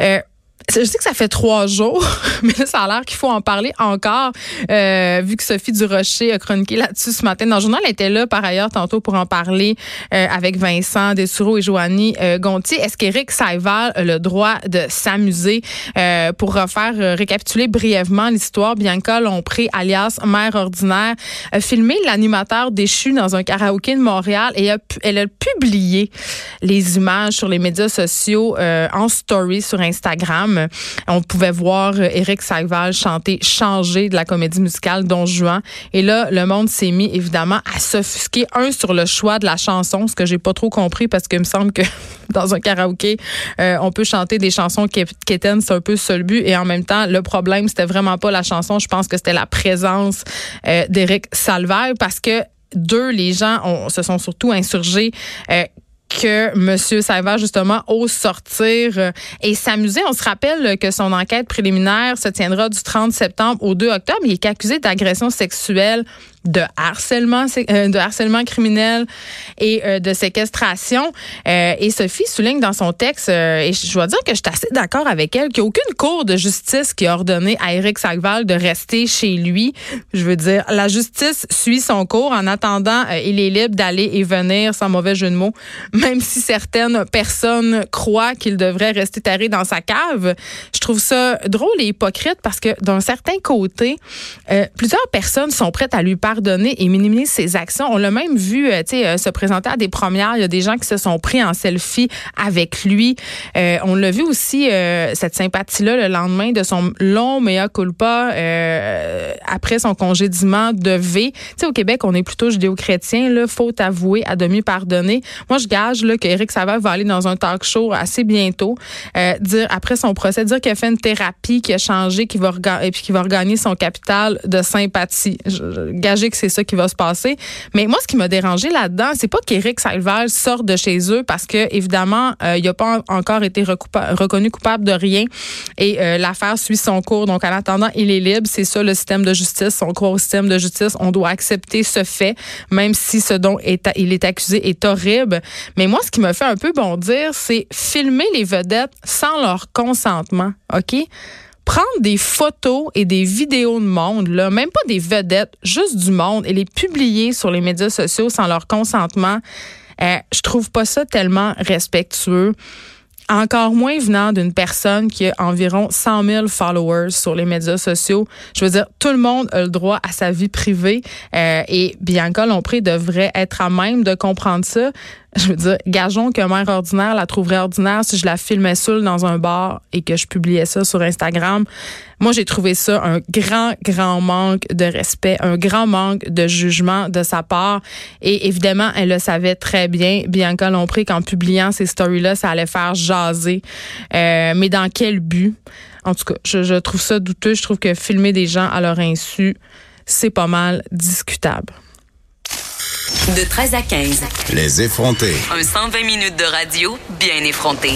Euh, je sais que ça fait trois jours, mais ça a l'air qu'il faut en parler encore, euh, vu que Sophie Durocher a chroniqué là-dessus ce matin dans le journal. Elle était là par ailleurs tantôt pour en parler euh, avec Vincent Dessureau et Joanie euh, Gontier. Est-ce qu'Éric Saival a le droit de s'amuser? Euh, pour refaire euh, récapituler brièvement l'histoire, Bianca Lompré, alias Mère Ordinaire, a filmé l'animateur déchu dans un karaoké de Montréal et elle a publié les images sur les médias sociaux en story sur Instagram. On pouvait voir Eric Saïval chanter Changer de la comédie musicale Don Juan. Et là, le monde s'est mis évidemment à s'offusquer. Un, sur le choix de la chanson, ce que j'ai pas trop compris parce qu'il me semble que dans un karaoké, euh, on peut chanter des chansons quétaines, c'est un peu but. Et en même temps, le problème, c'était vraiment pas la chanson. Je pense que c'était la présence euh, d'Éric Salvaire parce que deux, les gens se sont surtout insurgés euh, que M. Sauvage, justement, ose sortir euh, et s'amuser. On se rappelle que son enquête préliminaire se tiendra du 30 septembre au 2 octobre. Il est accusé d'agression sexuelle de harcèlement, euh, de harcèlement criminel et euh, de séquestration. Et Sophie souligne dans son texte, et je dois dire que je suis assez d'accord avec elle, qu'il n'y a aucune cour de justice qui a ordonné à Eric Sagval de rester chez lui. Je veux dire, la justice suit son cours. En attendant, il est libre d'aller et venir sans mauvais jeu de mots, même si certaines personnes croient qu'il devrait rester taré dans sa cave. Je trouve ça drôle et hypocrite parce que d'un certain côté, plusieurs personnes sont prêtes à lui pardonner et minimiser ses actions. On l'a même vu euh, euh, se présenter à des premières. Il y a des gens qui se sont pris en selfie avec lui. Euh, on l'a vu aussi, cette sympathie-là, le lendemain de son long mea culpa après son congédiement de V. Tu sais, au Québec, on est plutôt judéo-chrétien. Là, faut avouer, à demi pardonner. Moi, je là, qu'Éric Savard va aller dans un talk show assez bientôt, dire après son procès, dire qu'il a fait une thérapie, qu'il a changé, qu'il va, et puis qu'il va regagner son capital de sympathie. Je, gage que c'est ça qui va se passer. Mais moi, ce qui m'a dérangé là-dedans, c'est pas qu'Éric Salval sorte de chez eux parce que, évidemment, euh, il n'a pas encore été reconnu coupable de rien et euh, l'affaire suit son cours. Donc, en attendant, il est libre. C'est ça le système de justice. On croit au système de justice. On doit accepter ce fait, même si ce dont il est accusé est horrible. Mais moi, ce qui me fait un peu bondir, c'est filmer les vedettes sans leur consentement. OK? prendre des photos et des vidéos de monde, là, même pas des vedettes, juste du monde, et les publier sur les médias sociaux sans leur consentement, euh, je trouve pas ça tellement respectueux. Encore moins venant d'une personne qui a environ 100 000 followers sur les médias sociaux. Je veux dire, tout le monde a le droit à sa vie privée euh, et Bianca Lompré devrait être à même de comprendre ça. Je veux dire, gageons que mère ordinaire la trouverait ordinaire si je la filmais seule dans un bar et que je publiais ça sur Instagram. Moi, j'ai trouvé ça un grand, grand manque de respect, un grand manque de jugement de sa part. Et évidemment, elle le savait très bien, Bianca Lompré, qu'en publiant ces stories-là, ça allait faire jaser. Euh, mais dans quel but? En tout cas, je, je trouve ça douteux. Je trouve que filmer des gens à leur insu, c'est pas mal discutable. De 13 à 15. Les effrontés. Un 120 minutes de radio bien effronté.